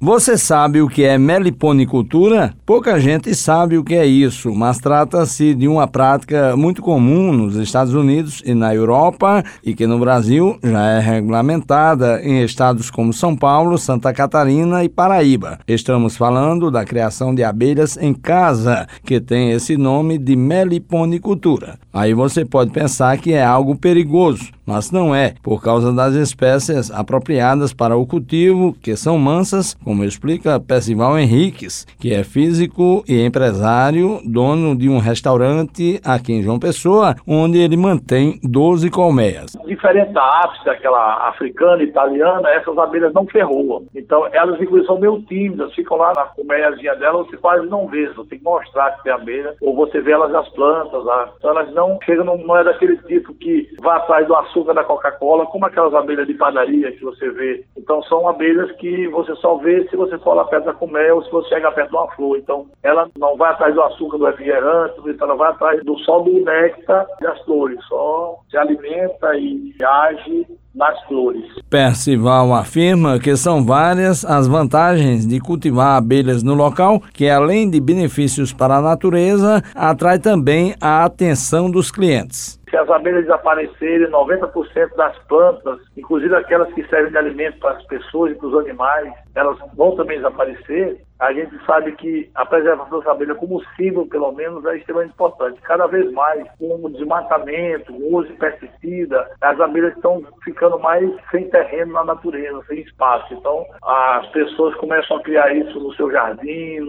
Você sabe o que é meliponicultura? Pouca gente sabe o que é isso, mas trata-se de uma prática muito comum nos Estados Unidos e na Europa e que no Brasil já é regulamentada em estados como São Paulo, Santa Catarina e Paraíba. Estamos falando da criação de abelhas em casa, que tem esse nome de meliponicultura. Aí você pode pensar que é algo perigoso, mas não é, por causa das espécies apropriadas para o cultivo, que são mansas como explica Percival Henriques, que é físico e empresário, dono de um restaurante aqui em João Pessoa, onde ele mantém 12 colmeias. Diferente da ápice, aquela africana, italiana, essas abelhas não ferroam. Então, elas inclusive são meio tímidas, ficam lá na colmeiazinha dela, você quase não vê, você tem que mostrar que tem abelha, ou você vê elas nas plantas lá. Então, elas não chegam, não é daquele tipo que vai atrás do açúcar da Coca-Cola, como aquelas abelhas de padaria que você vê. Então, são abelhas que você só vê se você for lá perto da colmeia ou se você chegar perto de uma flor. Então, ela não vai atrás do açúcar do refrigerante, então ela vai atrás do só do néctar das flores, só se alimenta e age nas flores. Percival afirma que são várias as vantagens de cultivar abelhas no local, que além de benefícios para a natureza, atrai também a atenção dos clientes. Se as abelhas desaparecerem, 90% das plantas, inclusive aquelas que servem de alimento para as pessoas e para os animais, elas vão também desaparecer. A gente sabe que a preservação das abelhas, como símbolo, pelo menos, é extremamente importante. Cada vez mais, com o desmatamento, o uso de pesticida, as abelhas estão ficando mais sem terreno na natureza, sem espaço. Então, as pessoas começam a criar isso no seu jardim,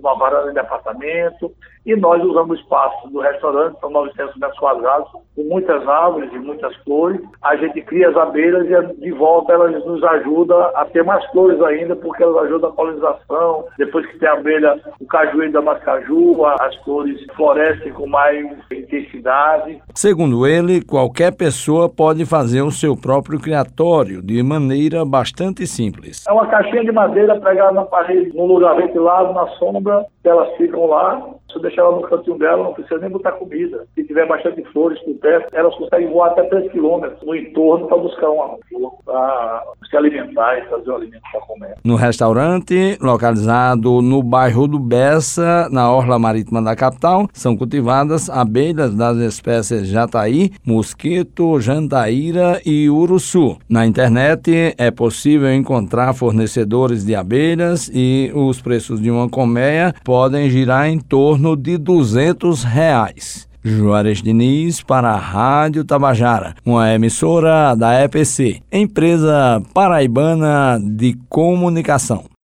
numa varanda de apartamento, e nós usamos o espaço do restaurante, são 900 metros quadrados, com muitas árvores e muitas flores. A gente cria as abelhas e de volta elas nos ajudam a ter mais flores ainda, porque elas ajudam a polinização. Depois que tem a abelha, o cajueiro da mascaju, as flores florescem com mais intensidade. Segundo ele, qualquer pessoa pode fazer o seu próprio criatório de maneira bastante simples. É uma caixinha de madeira pregada na parede, num lugar ventilado, na sombra, elas ficam lá se eu deixar ela no cantinho dela, não precisa nem botar comida. Se tiver bastante flores por perto, elas conseguem voar até 3 quilômetros no entorno para buscar uma flor, para se alimentar e fazer o alimento para comer. No restaurante, localizado no bairro do Bessa, na orla marítima da capital, são cultivadas abelhas das espécies jataí, mosquito, jandaíra e uruçu. Na internet é possível encontrar fornecedores de abelhas e os preços de uma colmeia podem girar em torno torno de 200 reais. Juarez Diniz para a Rádio Tabajara, uma emissora da EPC, empresa paraibana de comunicação.